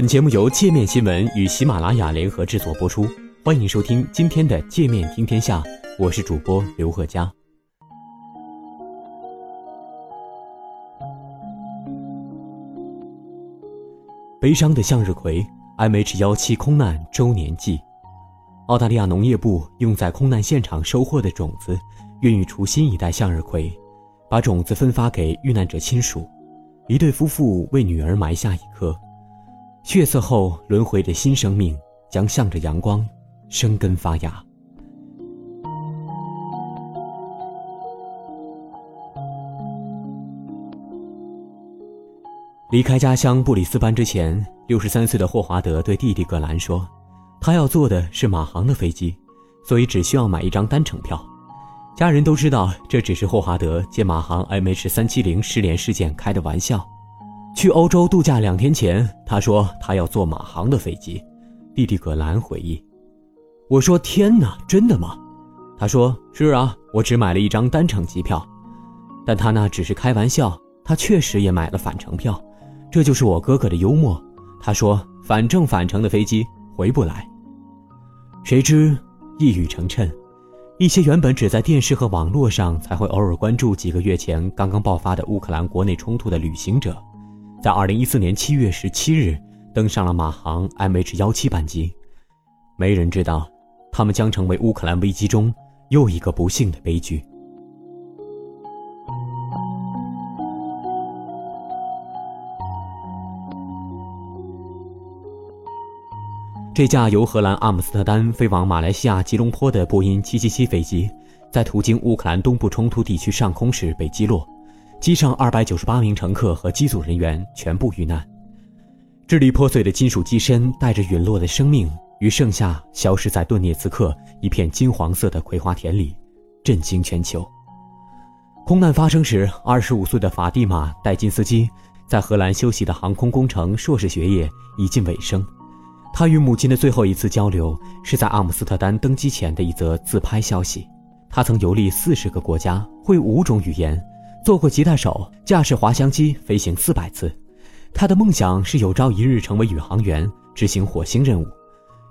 本节目由界面新闻与喜马拉雅联合制作播出，欢迎收听今天的界面听天下，我是主播刘贺佳。悲伤的向日葵，MH 幺七空难周年祭。澳大利亚农业部用在空难现场收获的种子，孕育出新一代向日葵，把种子分发给遇难者亲属。一对夫妇为女儿埋下一颗，血色后轮回的新生命将向着阳光生根发芽。离开家乡布里斯班之前，六十三岁的霍华德对弟弟葛兰说：“他要坐的是马航的飞机，所以只需要买一张单程票。”家人都知道这只是霍华德借马航 MH 三七零失联事件开的玩笑。去欧洲度假两天前，他说他要坐马航的飞机。弟弟葛兰回忆：“我说天哪，真的吗？”他说：“是啊，我只买了一张单程机票。”但他那只是开玩笑，他确实也买了返程票。这就是我哥哥的幽默。他说：“反正返程的飞机回不来。”谁知一语成谶，一些原本只在电视和网络上才会偶尔关注几个月前刚刚爆发的乌克兰国内冲突的旅行者，在2014年7月17日登上了马航 MH17 班机。没人知道，他们将成为乌克兰危机中又一个不幸的悲剧。这架由荷兰阿姆斯特丹飞往马来西亚吉隆坡的波音777飞机，在途经乌克兰东部冲突地区上空时被击落，机上298名乘客和机组人员全部遇难。支离破碎的金属机身带着陨落的生命，于盛夏消失在顿涅茨克一片金黄色的葵花田里，震惊全球。空难发生时，25岁的法蒂玛·戴金斯基在荷兰修习的航空工程硕士学业已近尾声。他与母亲的最后一次交流是在阿姆斯特丹登机前的一则自拍消息。他曾游历四十个国家，会五种语言，做过吉他手，驾驶滑翔机飞行四百次。他的梦想是有朝一日成为宇航员，执行火星任务。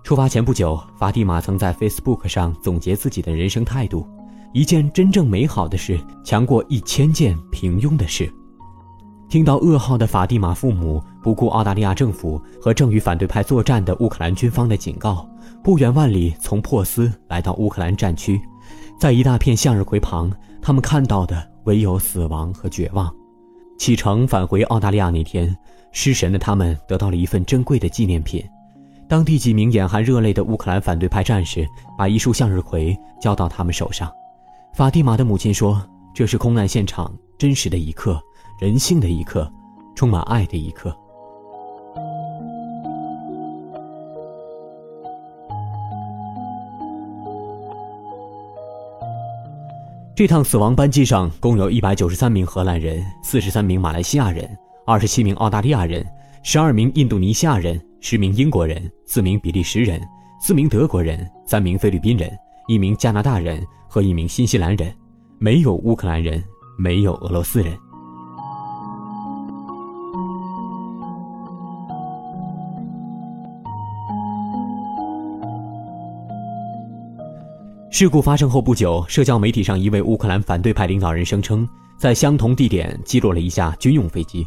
出发前不久，法蒂玛曾在 Facebook 上总结自己的人生态度：一件真正美好的事，强过一千件平庸的事。听到噩耗的法蒂玛父母不顾澳大利亚政府和正与反对派作战的乌克兰军方的警告，不远万里从珀斯来到乌克兰战区，在一大片向日葵旁，他们看到的唯有死亡和绝望。启程返回澳大利亚那天，失神的他们得到了一份珍贵的纪念品。当地几名眼含热泪的乌克兰反对派战士把一束向日葵交到他们手上，法蒂玛的母亲说：“这是空难现场真实的一刻。”人性的一刻，充满爱的一刻。这趟死亡班机上共有一百九十三名荷兰人、四十三名马来西亚人、二十七名澳大利亚人、十二名印度尼西亚人、十名英国人、四名比利时人、四名德国人、三名菲律宾人、一名加拿大人和一名新西兰人，没有乌克兰人，没有俄罗斯人。事故发生后不久，社交媒体上一位乌克兰反对派领导人声称，在相同地点击落了一架军用飞机，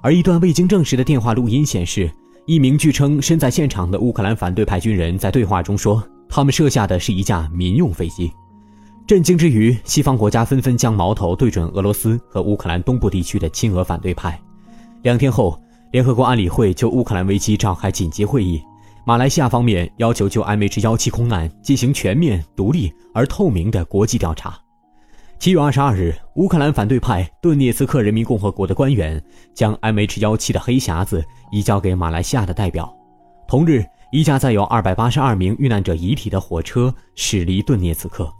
而一段未经证实的电话录音显示，一名据称身在现场的乌克兰反对派军人在对话中说，他们射下的是一架民用飞机。震惊之余，西方国家纷纷将矛头对准俄罗斯和乌克兰东部地区的亲俄反对派。两天后，联合国安理会就乌克兰危机召开紧急会议。马来西亚方面要求就 MH17 空难进行全面、独立而透明的国际调查。七月二十二日，乌克兰反对派顿涅茨克人民共和国的官员将 MH17 的黑匣子移交给马来西亚的代表。同日，一架载有二百八十二名遇难者遗体的火车驶离顿涅茨克，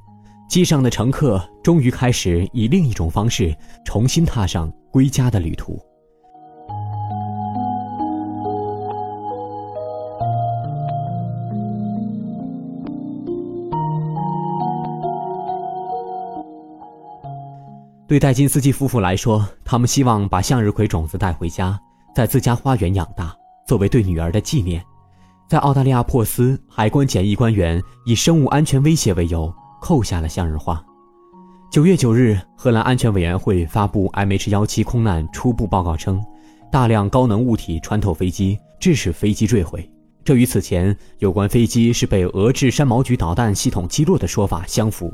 机上的乘客终于开始以另一种方式重新踏上归家的旅途。对戴金斯基夫妇来说，他们希望把向日葵种子带回家，在自家花园养大。作为对女儿的纪念。在澳大利亚珀斯，海关检疫官员以生物安全威胁为由扣下了向日花。九月九日，荷兰安全委员会发布 MH17 空难初步报告称，大量高能物体穿透飞机，致使飞机坠毁。这与此前有关飞机是被俄制山毛榉导弹系统击落的说法相符。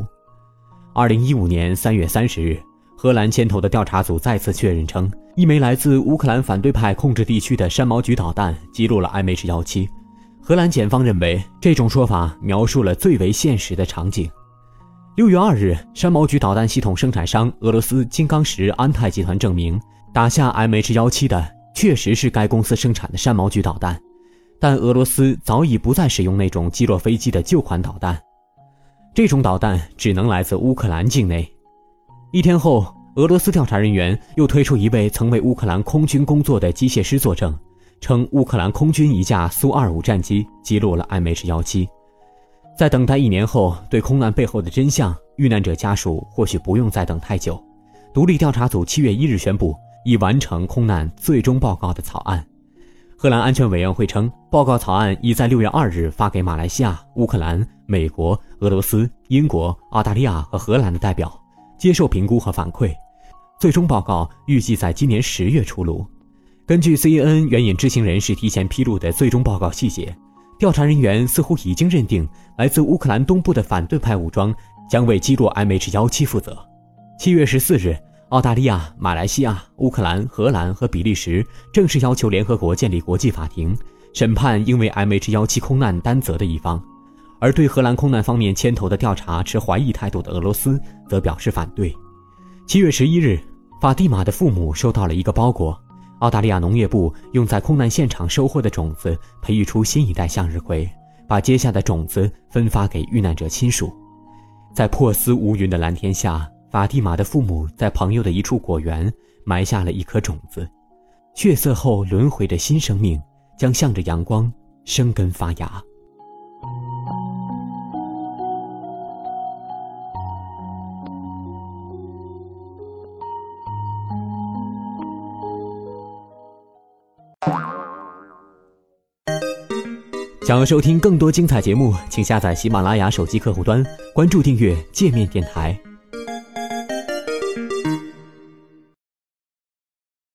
二零一五年三月三十日，荷兰牵头的调查组再次确认称，一枚来自乌克兰反对派控制地区的山毛榉导弹击落了 MH17。荷兰检方认为，这种说法描述了最为现实的场景。六月二日，山毛榉导弹系统生产商俄罗斯金刚石安泰集团证明，打下 MH17 的确实是该公司生产的山毛榉导弹，但俄罗斯早已不再使用那种击落飞机的旧款导弹，这种导弹只能来自乌克兰境内。一天后，俄罗斯调查人员又推出一位曾为乌克兰空军工作的机械师作证。称乌克兰空军一架苏 -25 战机击落了 MH17。在等待一年后，对空难背后的真相，遇难者家属或许不用再等太久。独立调查组七月一日宣布，已完成空难最终报告的草案。荷兰安全委员会称，报告草案已在六月二日发给马来西亚、乌克兰、美国、俄罗斯、英国、澳大利亚和荷兰的代表，接受评估和反馈。最终报告预计在今年十月出炉。根据 CNN 援引知情人士提前披露的最终报告细节，调查人员似乎已经认定来自乌克兰东部的反对派武装将为击落 MH17 负责。七月十四日，澳大利亚、马来西亚、乌克兰、荷兰和比利时正式要求联合国建立国际法庭，审判应为 MH17 空难担责的一方。而对荷兰空难方面牵头的调查持怀疑态度的俄罗斯则表示反对。七月十一日，法蒂玛的父母收到了一个包裹。澳大利亚农业部用在空难现场收获的种子培育出新一代向日葵，把接下的种子分发给遇难者亲属。在破丝无云的蓝天下，法蒂玛的父母在朋友的一处果园埋下了一颗种子，血色后轮回的新生命将向着阳光生根发芽。想要收听更多精彩节目，请下载喜马拉雅手机客户端，关注订阅界面电台。